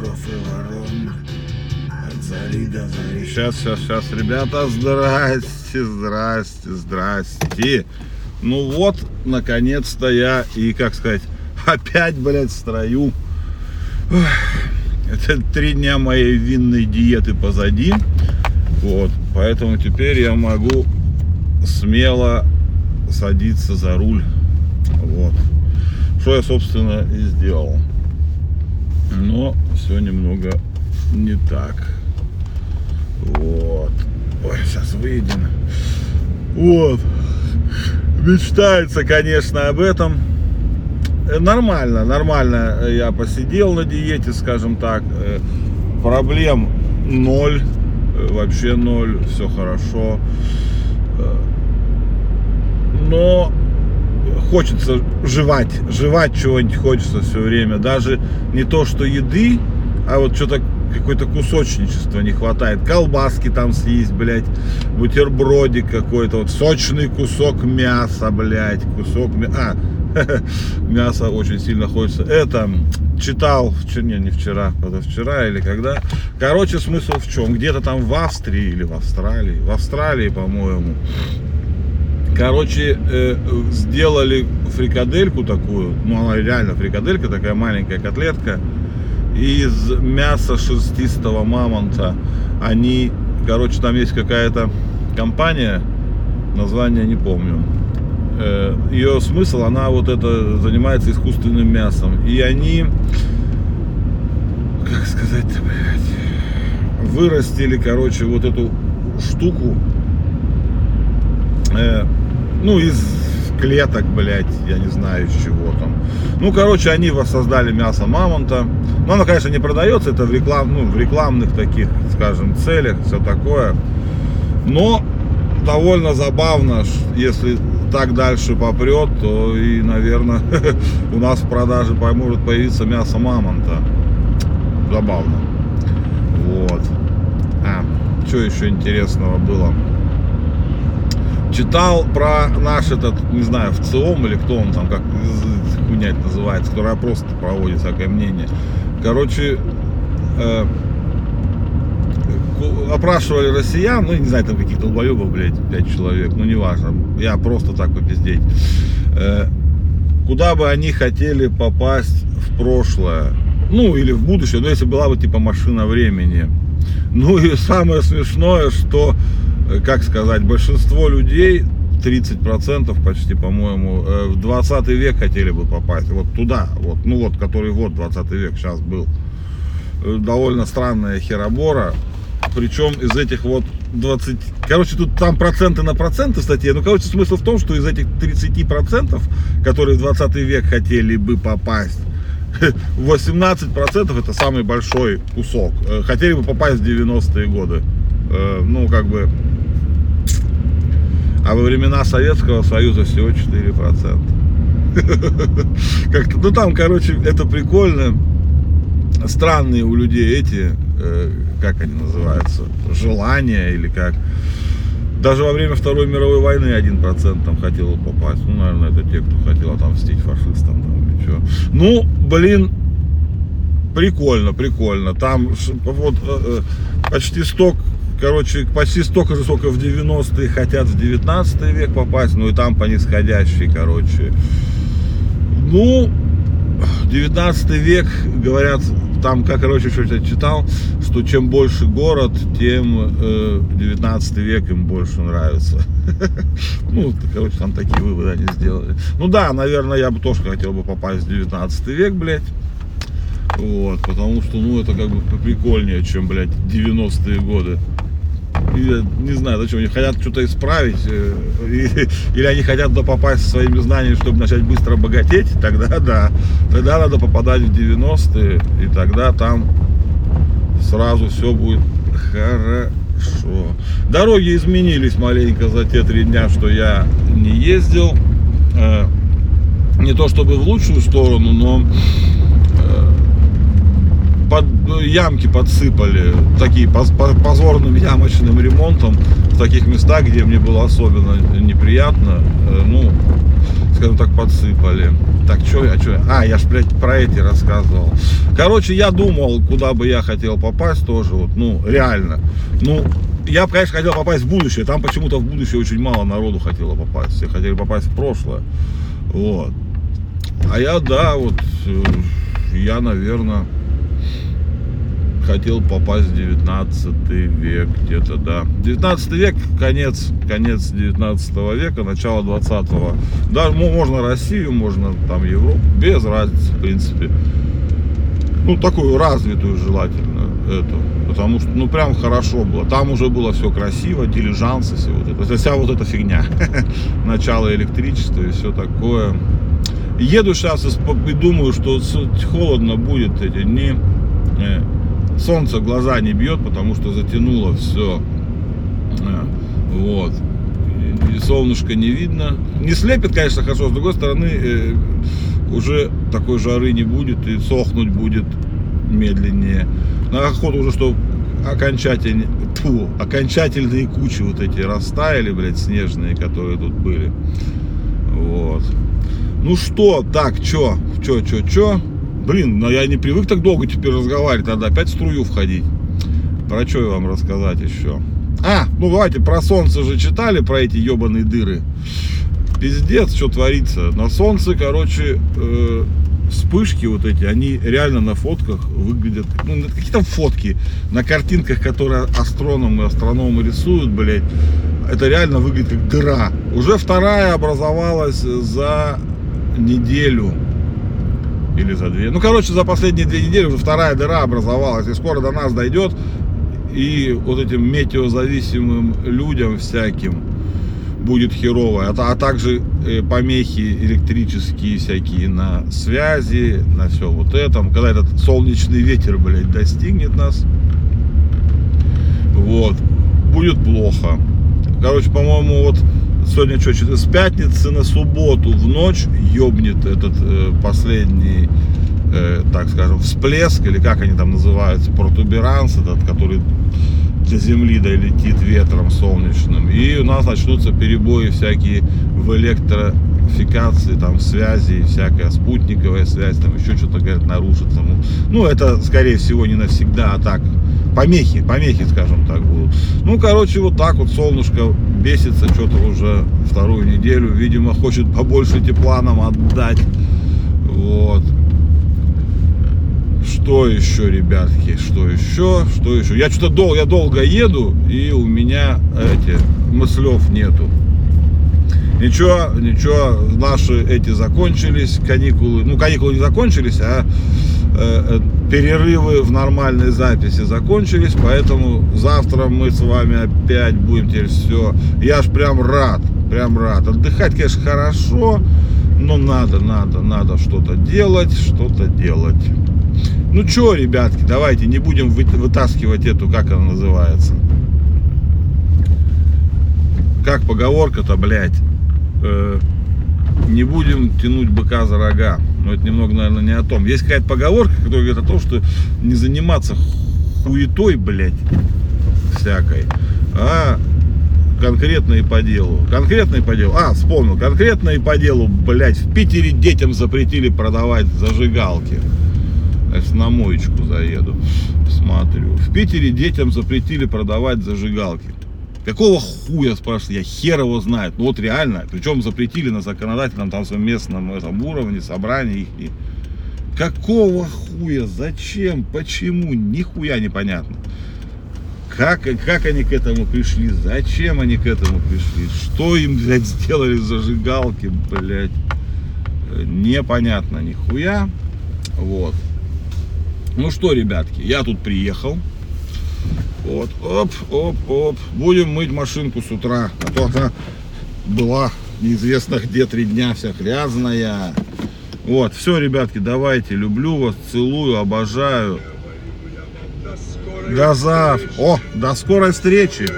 воров и ворон. От зари до зари. Сейчас, сейчас, сейчас, ребята, здрасте, здрасте, здрасте. Ну вот, наконец-то я и, как сказать, опять, блядь, в строю. Это три дня моей винной диеты позади. Вот, поэтому теперь я могу смело садиться за руль. Вот. Что я, собственно, и сделал. Но все немного не так. Вот. Ой, сейчас выйдем. Вот. Мечтается, конечно, об этом. Э, нормально, нормально я посидел на диете, скажем так. Э, проблем ноль, э, вообще ноль, все хорошо. Но хочется жевать, жевать чего-нибудь хочется все время. Даже не то, что еды, а вот что-то какое-то кусочничество не хватает. Колбаски там съесть, блядь, бутербродик какой-то, вот сочный кусок мяса, блядь, кусок мяса. А, мясо очень сильно хочется. Это читал, не, не вчера, вчера или когда. Короче, смысл в чем? Где-то там в Австрии или в Австралии, в Австралии, по-моему, Короче, э, сделали фрикадельку такую, ну она реально фрикаделька, такая маленькая котлетка, из мяса шерстистого мамонта. Они, короче, там есть какая-то компания, название не помню. Э, Ее смысл, она вот это занимается искусственным мясом. И они, как сказать-то, блядь, вырастили, короче, вот эту штуку э, ну, из клеток, блядь, я не знаю из чего там. Ну, короче, они воссоздали мясо мамонта. Но оно, конечно, не продается, это в, реклам, ну, в рекламных таких, скажем, целях, все такое. Но довольно забавно, если так дальше попрет, то и, наверное, у нас в продаже может появиться мясо мамонта. Забавно. Вот. А, что еще интересного было? Читал про наш этот, не знаю, в ЦИОМ или кто он там, как хуйня это называется, которая просто проводит всякое мнение. Короче, э, опрашивали россиян, ну, не знаю, там каких-то долбоебов, блядь, 5 человек, ну, неважно, я просто так попиздеть. Э, куда бы они хотели попасть в прошлое, ну, или в будущее, ну, если была бы, типа, машина времени. Ну, и самое смешное, что как сказать, большинство людей, 30% почти, по-моему, э, в 20 век хотели бы попасть. Вот туда, вот, ну вот, который вот 20 век сейчас был. Э, довольно странная херобора. Причем из этих вот 20... Короче, тут там проценты на проценты статьи. Ну, короче, смысл в том, что из этих 30%, которые в 20 век хотели бы попасть, 18% это самый большой кусок. Хотели бы попасть в 90-е годы. Ну, как бы а во времена Советского Союза всего 4%. Как-то, ну там, короче, это прикольно. Странные у людей эти, э, как они называются, желания или как. Даже во время Второй мировой войны 1% там хотел попасть. Ну, наверное, это те, кто хотел отомстить фашистам. Там, или что. Ну, блин, прикольно, прикольно. Там вот э, э, почти 100 короче, почти столько же, сколько в 90-е хотят в 19 век попасть, ну и там по нисходящей, короче. Ну, 19 век, говорят, там, как, короче, что я читал, что чем больше город, тем э, 19 век им больше нравится. Ну, короче, там такие выводы они сделали. Ну да, наверное, я бы тоже хотел бы попасть в 19 век, блядь. Вот, потому что, ну, это как бы прикольнее, чем, блядь, 90-е годы я не знаю, зачем они хотят что-то исправить, э, или они хотят туда попасть своими знаниями, чтобы начать быстро богатеть, тогда да, тогда надо попадать в 90-е, и тогда там сразу все будет хорошо. Дороги изменились маленько за те три дня, что я не ездил. Э, не то чтобы в лучшую сторону, но ну, ямки подсыпали, такие позорным ямочным ремонтом в таких местах, где мне было особенно неприятно. Э, ну, скажем так, подсыпали. Так, что я, что А, я ж, блядь, про эти рассказывал. Короче, я думал, куда бы я хотел попасть тоже, вот, ну, реально. Ну, я, конечно, хотел попасть в будущее. Там почему-то в будущее очень мало народу хотело попасть. Все хотели попасть в прошлое. Вот. А я, да, вот, э, я, наверное, хотел попасть в 19 век где-то, да. 19 век, конец, конец 19 века, начало 20-го. Даже мо- можно Россию, можно там Европу, без разницы, в принципе. Ну, такую развитую желательно эту. Потому что, ну, прям хорошо было. Там уже было все красиво, дилижансы, все вот это. Вся вот эта фигня. Начало электричества и все такое. Еду сейчас и, думаю, что холодно будет эти дни. Солнце глаза не бьет, потому что затянуло все. Вот. И- И солнышко не видно. Не слепит, конечно, хорошо. С другой стороны, э, уже такой жары не будет и сохнуть будет медленнее. На охоту уже, что окончательно, тьфу, окончательные кучи вот эти растаяли, блядь, снежные, которые тут были. Вот. Ну что, так, чё, чё, чё, чё? Блин, ну я не привык так долго теперь разговаривать, надо опять в струю входить. Про что вам рассказать еще? А, ну давайте, про солнце же читали, про эти ебаные дыры. Пиздец, что творится. На солнце, короче, э, вспышки вот эти, они реально на фотках выглядят, ну, какие там фотки, на картинках, которые астрономы, астрономы рисуют, блядь, это реально выглядит как дыра. Уже вторая образовалась за неделю или за две. Ну, короче, за последние две недели уже вторая дыра образовалась, и скоро до нас дойдет. И вот этим метеозависимым людям всяким будет херово. А, а также э, помехи электрические всякие на связи, на все вот этом. Когда этот солнечный ветер, блядь, достигнет нас, вот, будет плохо. Короче, по-моему, вот сегодня что, с пятницы на субботу в ночь ёбнет этот э, последний, э, так скажем, всплеск, или как они там называются, протуберанс этот, который до земли долетит ветром солнечным. И у нас начнутся перебои всякие в электрификации, там, связи, всякая спутниковая связь, там еще что-то, говорят, нарушится. Ну, ну, это, скорее всего, не навсегда, а так, помехи, помехи, скажем так, будут. Ну, короче, вот так вот солнышко бесится что-то уже вторую неделю. Видимо, хочет побольше тепла нам отдать. Вот. Что еще, ребятки, что еще, что еще? Я что-то долго, я долго еду, и у меня эти мыслев нету. Ничего, ничего, наши эти закончились, каникулы, ну каникулы не закончились, а перерывы в нормальной записи закончились, поэтому завтра мы с вами опять будем теперь все. Я ж прям рад, прям рад. Отдыхать, конечно, хорошо, но надо, надо, надо что-то делать, что-то делать. Ну что, ребятки, давайте не будем вы- вытаскивать эту, как она называется. Как поговорка-то, блядь, э, не будем тянуть быка за рога. Но это немного, наверное, не о том. Есть какая-то поговорка, которая говорит о том, что не заниматься хуетой, блядь, всякой, а конкретно и по делу. Конкретно и по делу. А, вспомнил. Конкретно и по делу, блядь, в Питере детям запретили продавать зажигалки. Значит, на моечку заеду, смотрю. В Питере детям запретили продавать зажигалки. Какого хуя, спрашиваю, я хер его знает. Ну вот реально, причем запретили на законодательном там своем местном этом уровне, собрании их. Какого хуя, зачем, почему, нихуя непонятно. Как, как они к этому пришли, зачем они к этому пришли, что им, блядь, сделали зажигалки, блядь. Непонятно нихуя. Вот. Ну что, ребятки, я тут приехал. Вот, оп, оп, оп. Будем мыть машинку с утра. А то она была неизвестно где три дня вся грязная. Вот, все, ребятки, давайте. Люблю вас, целую, обожаю. До завтра. О, до скорой встречи.